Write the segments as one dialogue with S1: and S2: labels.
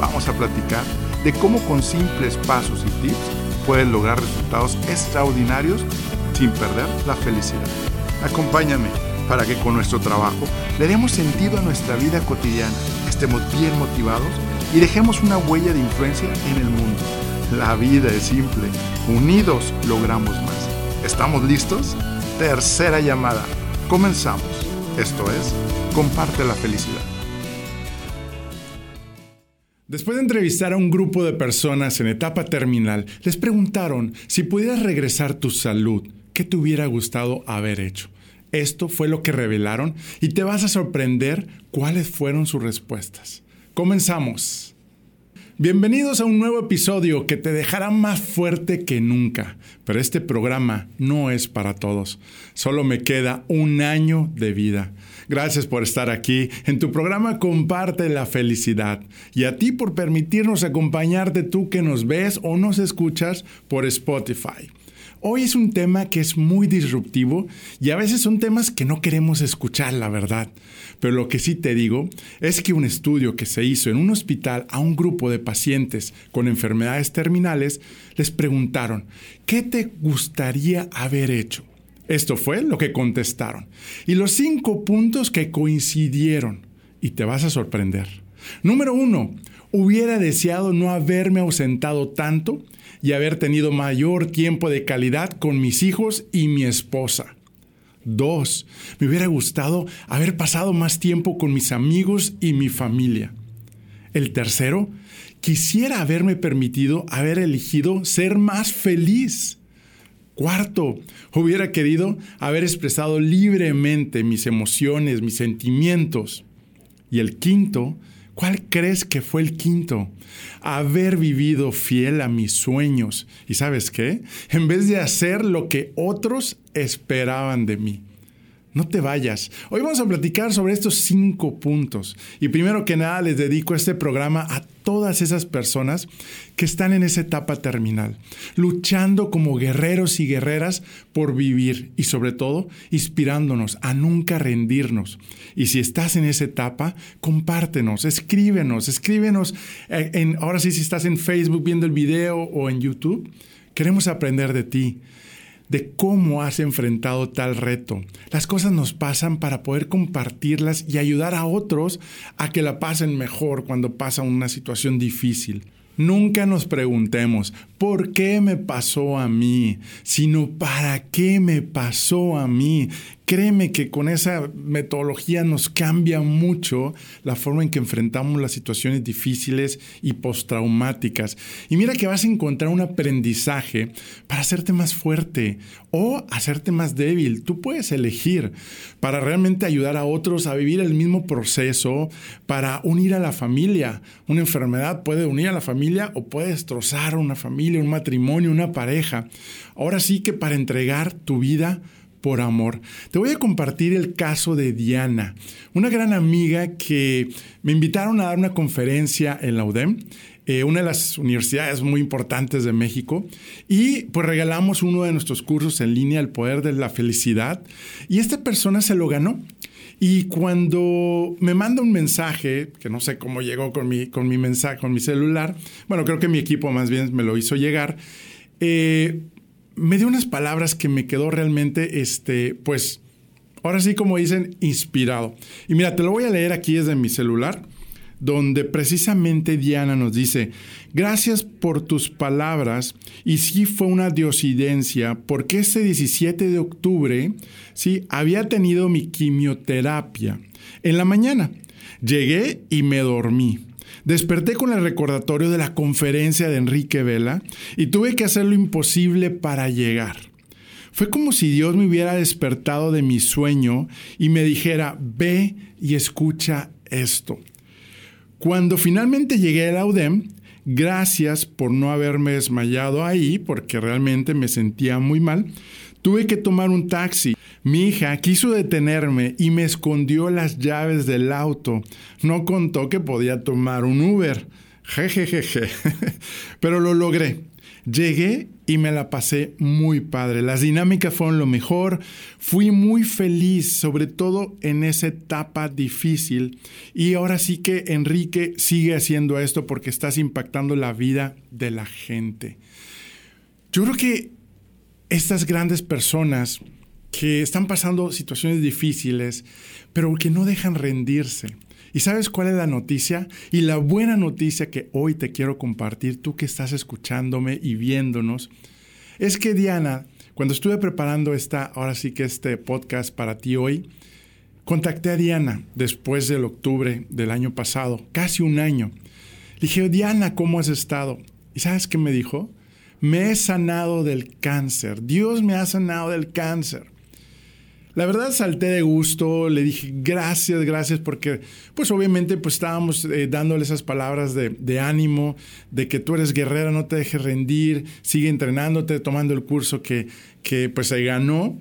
S1: vamos a platicar de cómo con simples pasos y tips puedes lograr resultados extraordinarios sin perder la felicidad. Acompáñame para que con nuestro trabajo le demos sentido a nuestra vida cotidiana, estemos bien motivados y dejemos una huella de influencia en el mundo. La vida es simple, unidos logramos más. ¿Estamos listos? Tercera llamada. Comenzamos. Esto es, comparte la felicidad. Después de entrevistar a un grupo de personas en etapa terminal, les preguntaron si pudieras regresar tu salud, ¿qué te hubiera gustado haber hecho? Esto fue lo que revelaron y te vas a sorprender cuáles fueron sus respuestas. Comenzamos. Bienvenidos a un nuevo episodio que te dejará más fuerte que nunca, pero este programa no es para todos. Solo me queda un año de vida. Gracias por estar aquí. En tu programa Comparte la felicidad. Y a ti por permitirnos acompañarte tú que nos ves o nos escuchas por Spotify. Hoy es un tema que es muy disruptivo y a veces son temas que no queremos escuchar, la verdad. Pero lo que sí te digo es que un estudio que se hizo en un hospital a un grupo de pacientes con enfermedades terminales les preguntaron, ¿qué te gustaría haber hecho? Esto fue lo que contestaron. Y los cinco puntos que coincidieron. Y te vas a sorprender. Número uno, hubiera deseado no haberme ausentado tanto y haber tenido mayor tiempo de calidad con mis hijos y mi esposa. Dos, me hubiera gustado haber pasado más tiempo con mis amigos y mi familia. El tercero, quisiera haberme permitido haber elegido ser más feliz. Cuarto, hubiera querido haber expresado libremente mis emociones, mis sentimientos. Y el quinto, ¿cuál crees que fue el quinto? Haber vivido fiel a mis sueños. ¿Y sabes qué? En vez de hacer lo que otros esperaban de mí. No te vayas. Hoy vamos a platicar sobre estos cinco puntos. Y primero que nada les dedico este programa a todas esas personas que están en esa etapa terminal, luchando como guerreros y guerreras por vivir y sobre todo inspirándonos a nunca rendirnos. Y si estás en esa etapa, compártenos, escríbenos, escríbenos. En, ahora sí, si estás en Facebook viendo el video o en YouTube, queremos aprender de ti de cómo has enfrentado tal reto. Las cosas nos pasan para poder compartirlas y ayudar a otros a que la pasen mejor cuando pasa una situación difícil. Nunca nos preguntemos, ¿por qué me pasó a mí? Sino, ¿para qué me pasó a mí? Créeme que con esa metodología nos cambia mucho la forma en que enfrentamos las situaciones difíciles y postraumáticas. Y mira que vas a encontrar un aprendizaje para hacerte más fuerte o hacerte más débil. Tú puedes elegir para realmente ayudar a otros a vivir el mismo proceso, para unir a la familia. Una enfermedad puede unir a la familia o puede destrozar una familia, un matrimonio, una pareja. Ahora sí que para entregar tu vida por amor. Te voy a compartir el caso de Diana, una gran amiga que me invitaron a dar una conferencia en la UDEM, eh, una de las universidades muy importantes de México, y pues regalamos uno de nuestros cursos en línea, El Poder de la Felicidad, y esta persona se lo ganó. Y cuando me manda un mensaje, que no sé cómo llegó con mi, con mi mensaje, con mi celular, bueno, creo que mi equipo más bien me lo hizo llegar, eh, me dio unas palabras que me quedó realmente, este, pues, ahora sí como dicen, inspirado. Y mira, te lo voy a leer aquí desde mi celular, donde precisamente Diana nos dice, gracias por tus palabras, y sí fue una diosidencia, porque este 17 de octubre, sí, había tenido mi quimioterapia en la mañana. Llegué y me dormí. Desperté con el recordatorio de la conferencia de Enrique Vela y tuve que hacer lo imposible para llegar. Fue como si Dios me hubiera despertado de mi sueño y me dijera, ve y escucha esto. Cuando finalmente llegué a la UDEM, Gracias por no haberme desmayado ahí, porque realmente me sentía muy mal. Tuve que tomar un taxi. Mi hija quiso detenerme y me escondió las llaves del auto. No contó que podía tomar un Uber. Jejejeje. Pero lo logré. Llegué y me la pasé muy padre. Las dinámicas fueron lo mejor. Fui muy feliz, sobre todo en esa etapa difícil. Y ahora sí que Enrique sigue haciendo esto porque estás impactando la vida de la gente. Yo creo que estas grandes personas que están pasando situaciones difíciles, pero que no dejan rendirse. ¿Y sabes cuál es la noticia? Y la buena noticia que hoy te quiero compartir, tú que estás escuchándome y viéndonos, es que Diana, cuando estuve preparando esta, ahora sí que este podcast para ti hoy, contacté a Diana después del octubre del año pasado, casi un año. Le dije, Diana, ¿cómo has estado? ¿Y sabes qué me dijo? Me he sanado del cáncer. Dios me ha sanado del cáncer. La verdad salté de gusto, le dije gracias, gracias, porque pues obviamente pues estábamos eh, dándole esas palabras de, ánimo, de que tú eres guerrera, no te dejes rendir, sigue entrenándote, tomando el curso que, que pues se ganó.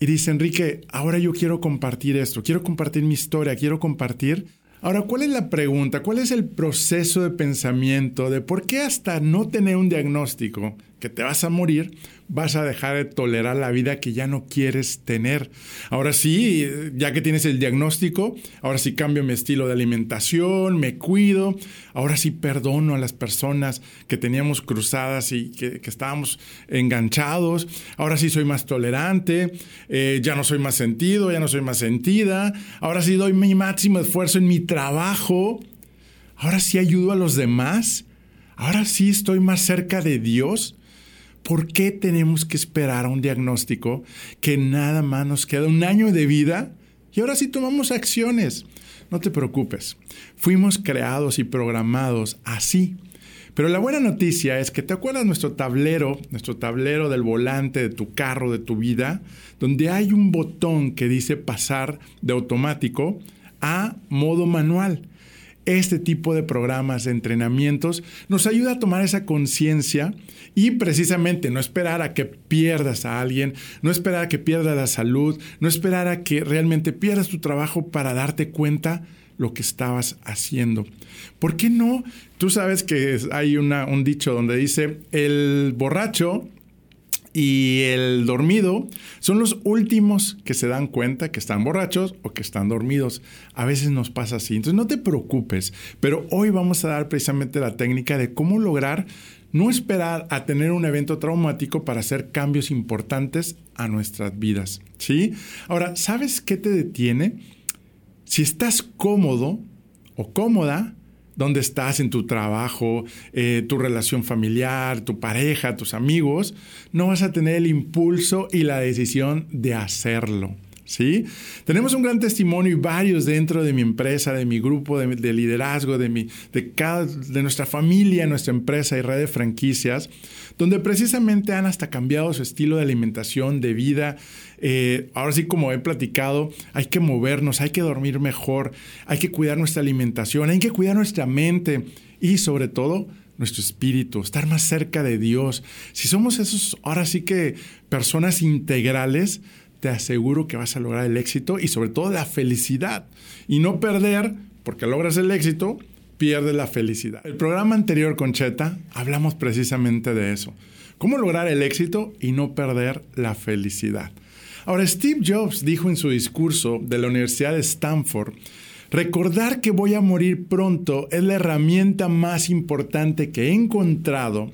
S1: Y dice Enrique, ahora yo quiero compartir esto, quiero compartir mi historia, quiero compartir Ahora, ¿cuál es la pregunta? ¿Cuál es el proceso de pensamiento de por qué hasta no tener un diagnóstico que te vas a morir, vas a dejar de tolerar la vida que ya no quieres tener. Ahora sí, ya que tienes el diagnóstico, ahora sí cambio mi estilo de alimentación, me cuido, ahora sí perdono a las personas que teníamos cruzadas y que, estábamos enganchados, ahora sí soy más tolerante, eh, ya no soy más sentido, ya no soy más sentida, ahora sí doy mi máximo esfuerzo en mi trabajo, ahora sí ayudo a los demás, ahora sí estoy más cerca de Dios. ¿Por qué tenemos que esperar a un diagnóstico que nada más nos queda un año de vida y ahora sí tomamos acciones? No te preocupes, fuimos creados y programados así. Pero la buena noticia es que te acuerdas nuestro tablero, nuestro tablero del volante de tu carro, de tu vida, donde hay un botón que dice pasar de automático a modo manual este tipo de programas de entrenamientos nos ayuda a tomar esa conciencia y precisamente no esperar a que pierdas a alguien, no esperar a que pierdas la salud, no esperar a que realmente pierdas tu trabajo para darte cuenta lo que estabas haciendo. ¿Por qué no? Tú sabes que hay un dicho donde dice, el borracho y el dormido son los últimos que se dan cuenta que están borrachos o que están dormidos. A veces nos pasa así. Entonces no te preocupes, pero hoy vamos a dar precisamente la técnica de cómo lograr no esperar a tener un evento traumático para hacer cambios importantes a nuestras vidas. ¿Sí? Ahora, ¿sabes qué te detiene? Si estás cómodo o cómoda, dónde estás en tu trabajo, eh, tu relación familiar, tu pareja, tus amigos, no vas a tener el impulso y la decisión de hacerlo. ¿Sí? Tenemos un gran testimonio y varios dentro de mi empresa, de mi grupo de, liderazgo, de, mi, de, cada, de nuestra familia, nuestra empresa y red de franquicias, donde precisamente han hasta cambiado su estilo de alimentación, de vida. Eh, ahora sí, como he platicado, hay que movernos, hay que dormir mejor, hay que cuidar nuestra alimentación, hay que cuidar nuestra mente y sobre todo nuestro espíritu, estar más cerca de Dios. Si somos esos, ahora sí que personas integrales, te aseguro que vas a lograr el éxito y sobre todo la felicidad. Y no perder, porque logras el éxito, pierdes la felicidad. El programa anterior con Cheta hablamos precisamente de eso. Cómo lograr el éxito y no perder la felicidad. Ahora, Steve Jobs dijo en su discurso de la Universidad de Stanford, recordar que voy a morir pronto es la herramienta más importante que he encontrado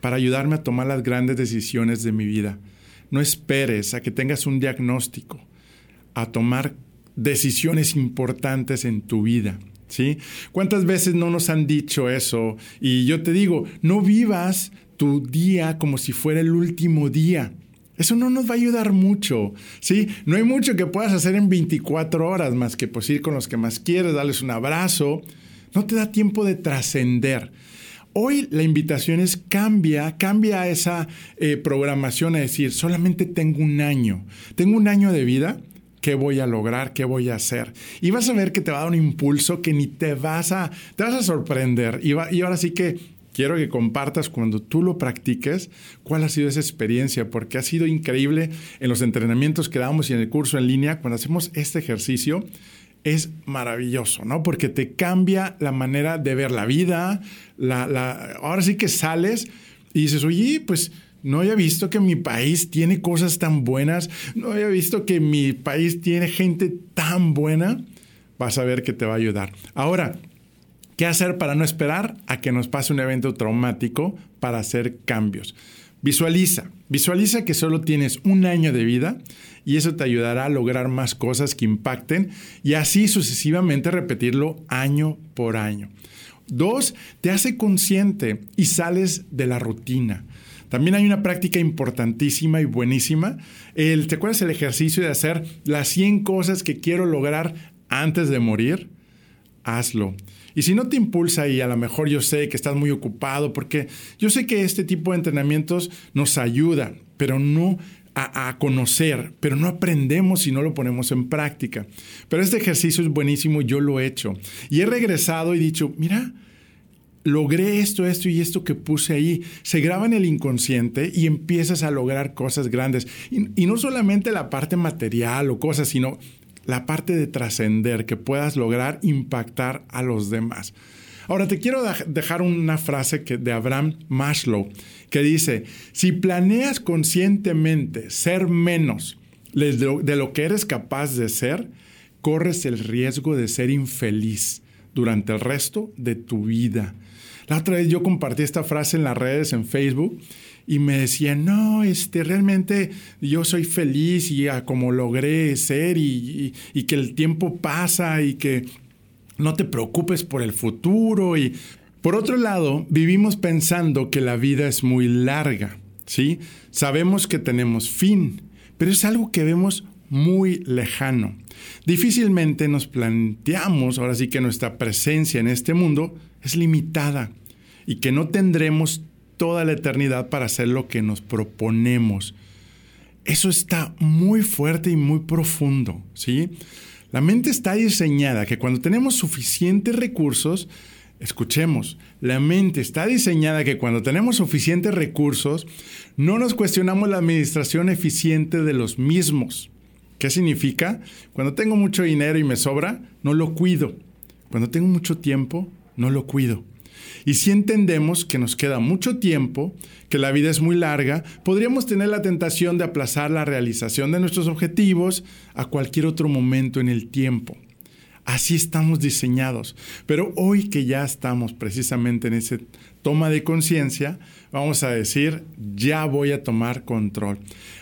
S1: para ayudarme a tomar las grandes decisiones de mi vida. No esperes a que tengas un diagnóstico, a tomar decisiones importantes en tu vida. ¿Sí? ¿Cuántas veces no nos han dicho eso? Y yo te digo, no vivas tu día como si fuera el último día. Eso no nos va a ayudar mucho, ¿sí? No hay mucho que puedas hacer en 24 horas más que pues ir con los que más quieres, darles un abrazo. No te da tiempo de trascender. Hoy la invitación es cambia, cambia esa eh, programación a decir, solamente tengo un año, tengo un año de vida, ¿qué voy a lograr? ¿Qué voy a hacer? Y vas a ver que te va a dar un impulso que ni te vas a, te vas a sorprender. Y, y ahora sí que quiero que compartas cuando tú lo practiques cuál ha sido esa experiencia, porque ha sido increíble en los entrenamientos que damos y en el curso en línea, cuando hacemos este ejercicio, es maravilloso, ¿no? Porque te cambia la manera de ver la vida, la, ahora sí que sales y dices, oye, pues no había visto que mi país tiene cosas tan buenas, no había visto que mi país tiene gente tan buena, vas a ver que te va a ayudar. Ahora, ¿Qué hacer para no esperar a que nos pase un evento traumático para hacer cambios? Visualiza, visualiza que solo tienes un año de vida y eso te ayudará a lograr más cosas que impacten y así sucesivamente repetirlo año por año. Dos, te hace consciente y sales de la rutina. También hay una práctica importantísima y buenísima. El, ¿Te acuerdas el ejercicio de hacer las 100 cosas que quiero lograr antes de morir? Hazlo. Y si no te impulsa y a lo mejor yo sé que estás muy ocupado, porque yo sé que este tipo de entrenamientos nos ayuda, pero no a, conocer, pero no aprendemos si no lo ponemos en práctica. Pero este ejercicio es buenísimo, yo lo he hecho. Y he regresado y dicho, mira, logré esto, esto y esto que puse ahí. Se graba en el inconsciente y empiezas a lograr cosas grandes. y no solamente la parte material o cosas, sino la parte de trascender, que puedas lograr impactar a los demás. Ahora te quiero dejar una frase que, de Abraham Maslow que dice, si planeas conscientemente ser menos de lo que eres capaz de ser, corres el riesgo de ser infeliz durante el resto de tu vida. La otra vez yo compartí esta frase en las redes, en Facebook, y me decían, no, este, realmente yo soy feliz y como logré ser y, y, que el tiempo pasa y que no te preocupes por el futuro. Y por otro lado, vivimos pensando que la vida es muy larga, ¿sí? Sabemos que tenemos fin, pero es algo que vemos muy lejano. Difícilmente nos planteamos, ahora sí que nuestra presencia en este mundo es limitada y que no tendremos toda la eternidad para hacer lo que nos proponemos. Eso está muy fuerte y muy profundo, ¿sí? La mente está diseñada que cuando tenemos suficientes recursos, escuchemos, la mente está diseñada que cuando tenemos suficientes recursos, no nos cuestionamos la administración eficiente de los mismos. ¿Qué significa? Cuando tengo mucho dinero y me sobra, no lo cuido. Cuando tengo mucho tiempo, no lo cuido. Y si entendemos que nos queda mucho tiempo, que la vida es muy larga, podríamos tener la tentación de aplazar la realización de nuestros objetivos a cualquier otro momento en el tiempo. Así estamos diseñados. Pero hoy que ya estamos precisamente en ese toma de conciencia, vamos a decir, ya voy a tomar control.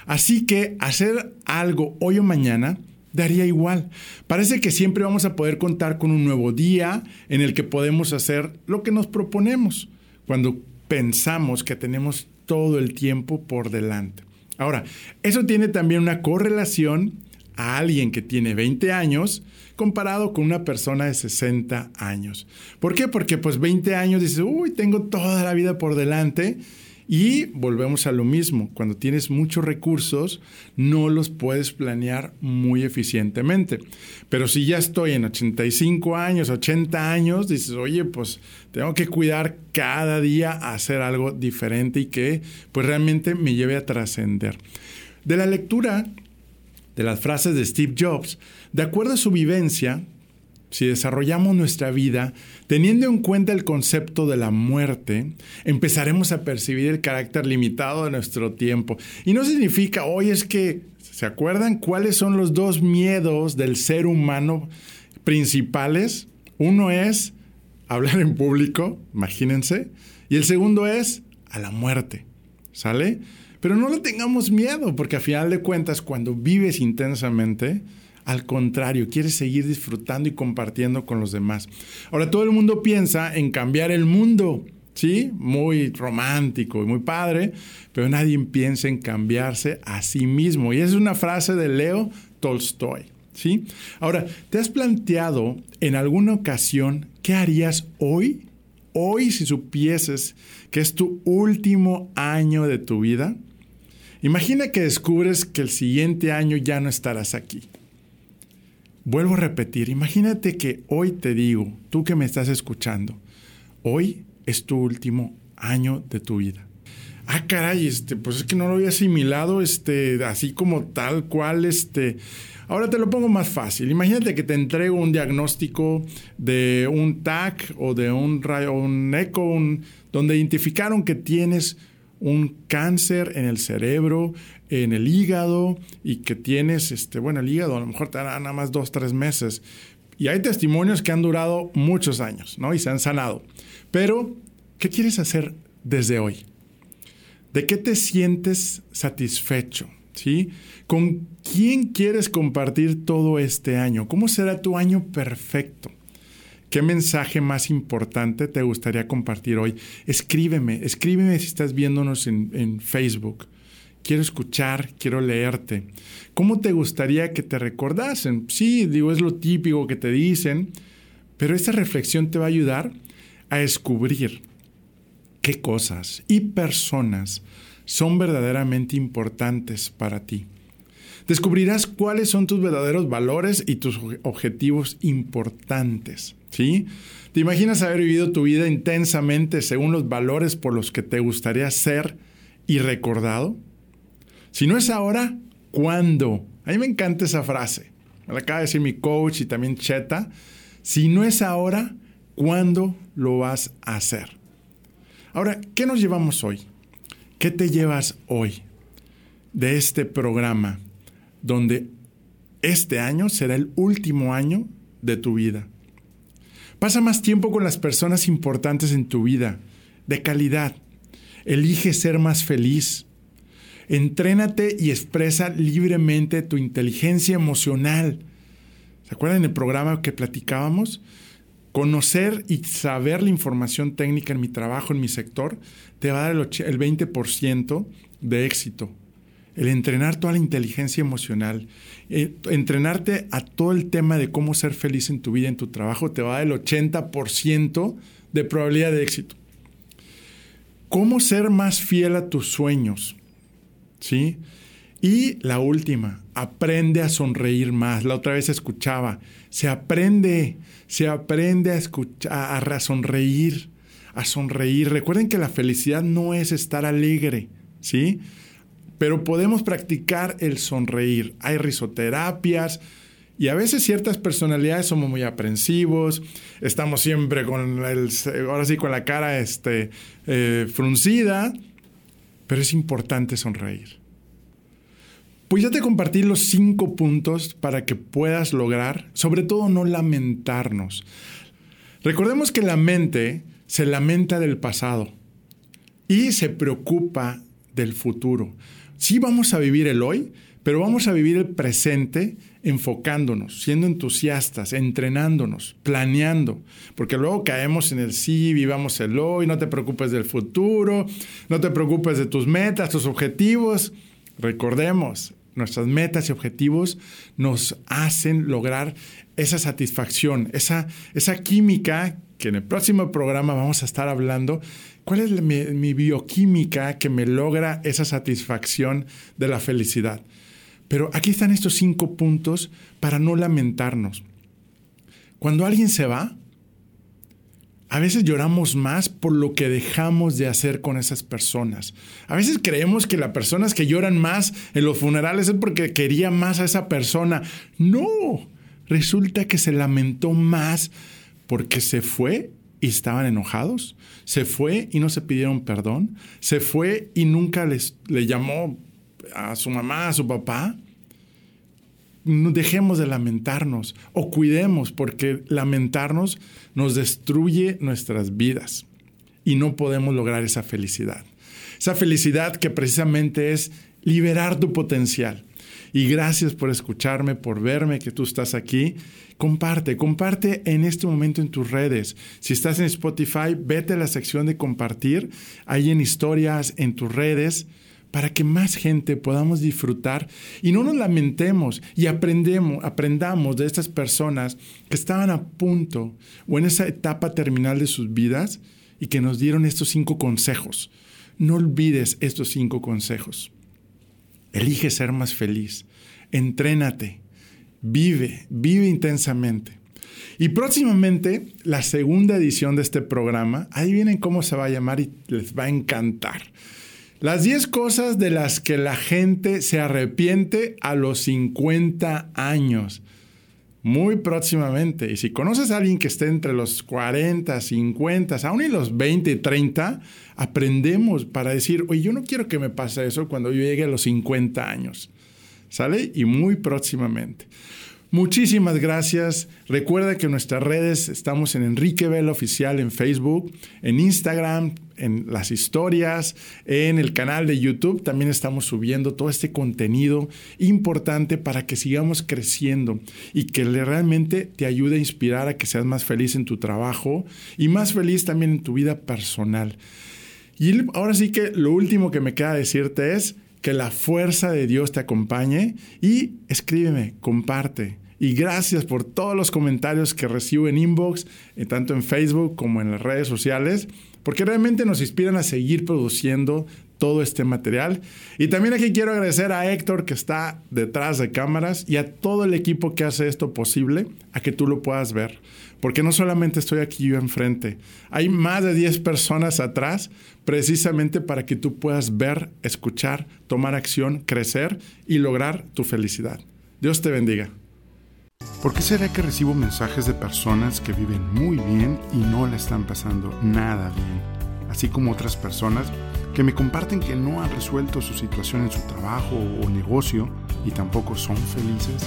S1: Así que hacer algo hoy o mañana daría igual. Parece que siempre vamos a poder contar con un nuevo día en el que podemos hacer lo que nos proponemos, cuando pensamos que tenemos todo el tiempo por delante. Ahora, eso tiene también una correlación a alguien que tiene 20 años comparado con una persona de 60 años. ¿Por qué? Porque pues 20 años dices, uy, tengo toda la vida por delante y volvemos a lo mismo, cuando tienes muchos recursos, no los puedes planear muy eficientemente. Pero si ya estoy en 85 años, 80 años, dices, oye, pues tengo que cuidar cada día a hacer algo diferente y que pues realmente me lleve a trascender. De la lectura de las frases de Steve Jobs, de acuerdo a su vivencia, si desarrollamos nuestra vida teniendo en cuenta el concepto de la muerte, empezaremos a percibir el carácter limitado de nuestro tiempo. Y no significa, hoy es que, ¿se acuerdan cuáles son los dos miedos del ser humano principales? Uno es hablar en público, imagínense, y el segundo es a la muerte, ¿sale? Pero no le tengamos miedo, porque a final de cuentas, cuando vives intensamente, al contrario, quieres seguir disfrutando y compartiendo con los demás. Ahora todo el mundo piensa en cambiar el mundo, ¿sí? Muy romántico y muy padre, pero nadie piensa en cambiarse a sí mismo. Y es una frase de Leo Tolstoy, ¿sí? Ahora, ¿te has planteado en alguna ocasión qué harías hoy? Hoy si supieses que es tu último año de tu vida. Imagina que descubres que el siguiente año ya no estarás aquí. Vuelvo a repetir, imagínate que hoy te digo, tú que me estás escuchando, hoy es tu último año de tu vida. Ah, caray, este, pues es que no lo había asimilado, este, así como tal cual, este. Ahora te lo pongo más fácil. Imagínate que te entrego un diagnóstico de un TAC o de un rayo, un eco, donde identificaron que tienes un cáncer en el cerebro, en el hígado y que tienes, este, bueno, el hígado a lo mejor te dará nada más dos, tres meses. Y hay testimonios que han durado muchos años, ¿no? Y se han sanado. Pero, ¿qué quieres hacer desde hoy? ¿De qué te sientes satisfecho? ¿Sí? ¿Con quién quieres compartir todo este año? ¿Cómo será tu año perfecto? ¿Qué mensaje más importante te gustaría compartir hoy? Escríbeme, escríbeme si estás viéndonos en, Facebook. Quiero escuchar, quiero leerte. ¿Cómo te gustaría que te recordasen? Sí, digo, es lo típico que te dicen, pero esta reflexión te va a ayudar a descubrir qué cosas y personas son verdaderamente importantes para ti. Descubrirás cuáles son tus verdaderos valores y tus objetivos importantes. ¿Sí? ¿Te imaginas haber vivido tu vida intensamente según los valores por los que te gustaría ser y recordado? Si no es ahora, ¿cuándo? A mí me encanta esa frase. Me la acaba de decir mi coach y también Cheta. Si no es ahora, ¿cuándo lo vas a hacer? Ahora, ¿qué nos llevamos hoy? ¿Qué te llevas hoy de este programa donde este año será el último año de tu vida? Pasa más tiempo con las personas importantes en tu vida, de calidad. Elige ser más feliz. Entrénate y expresa libremente tu inteligencia emocional. ¿Se acuerdan del programa que platicábamos? Conocer y saber la información técnica en mi trabajo, en mi sector, te va a dar el 20% de éxito el entrenar toda la inteligencia emocional, eh, entrenarte a todo el tema de cómo ser feliz en tu vida, en tu trabajo, te va a dar el 80% de probabilidad de éxito. ¿Cómo ser más fiel a tus sueños? ¿Sí? Y la última, aprende a sonreír más. La otra vez escuchaba, se aprende, se aprende a, escuchar, a sonreír, a sonreír. Recuerden que la felicidad no es estar alegre, ¿sí? Pero podemos practicar el sonreír. Hay risoterapias y a veces ciertas personalidades somos muy aprensivos, estamos siempre con el, ahora sí con la cara este, eh, fruncida, pero es importante sonreír. Pues ya te compartí los cinco puntos para que puedas lograr, sobre todo no lamentarnos. Recordemos que la mente se lamenta del pasado y se preocupa del futuro sí vamos a vivir el hoy, pero vamos a vivir el presente enfocándonos, siendo entusiastas, entrenándonos, planeando, porque luego caemos en el sí, vivamos el hoy, no te preocupes del futuro, no te preocupes de tus metas, tus objetivos. Recordemos, nuestras metas y objetivos nos hacen lograr esa satisfacción, esa, esa química que en el próximo programa vamos a estar hablando, cuál es mi, bioquímica que me logra esa satisfacción de la felicidad. Pero aquí están estos cinco puntos para no lamentarnos. Cuando alguien se va, a veces lloramos más por lo que dejamos de hacer con esas personas. A veces creemos que las personas que lloran más en los funerales es porque quería más a esa persona. No, resulta que se lamentó más porque se fue y estaban enojados, se fue y no se pidieron perdón, se fue y nunca les, le llamó a su mamá, a su papá. Dejemos de lamentarnos o cuidemos porque lamentarnos nos destruye nuestras vidas y no podemos lograr esa felicidad. Esa felicidad que precisamente es liberar tu potencial. Y gracias por escucharme, por verme que tú estás aquí. Comparte, comparte en este momento en tus redes. Si estás en Spotify, vete a la sección de compartir, ahí en historias, en tus redes, para que más gente podamos disfrutar y no nos lamentemos y aprendemos, aprendamos de estas personas que estaban a punto o en esa etapa terminal de sus vidas y que nos dieron estos cinco consejos. No olvides estos cinco consejos. Elige ser más feliz. Entrénate. Vive, vive intensamente. Y próximamente, la segunda edición de este programa, ahí vienen cómo se va a llamar y les va a encantar. Las 10 cosas de las que la gente se arrepiente a los 50 años. Muy próximamente. Y si conoces a alguien que esté entre los 40, 50, aún en los 20, 30, aprendemos para decir, oye, yo no quiero que me pase eso cuando yo llegue a los 50 años. ¿Sale? Y muy próximamente. Muchísimas gracias. Recuerda que en nuestras redes estamos en Enrique Vela Oficial en Facebook, en Instagram, en las historias, en el canal de YouTube. También estamos subiendo todo este contenido importante para que sigamos creciendo y que realmente te ayude a inspirar a que seas más feliz en tu trabajo y más feliz también en tu vida personal. Y ahora sí que lo último que me queda decirte es que la fuerza de Dios te acompañe y escríbeme, comparte. Y gracias por todos los comentarios que recibo en inbox, eh, tanto en Facebook como en las redes sociales, porque realmente nos inspiran a seguir produciendo todo este material. Y también aquí quiero agradecer a Héctor que está detrás de cámaras y a todo el equipo que hace esto posible, a que tú lo puedas ver. Porque no solamente estoy aquí yo enfrente, hay más de 10 personas atrás precisamente para que tú puedas ver, escuchar, tomar acción, crecer y lograr tu felicidad. Dios te bendiga.
S2: ¿Por qué será que recibo mensajes de personas que viven muy bien y no la están pasando nada bien? Así como otras personas que me comparten que no han resuelto su situación en su trabajo o negocio y tampoco son felices?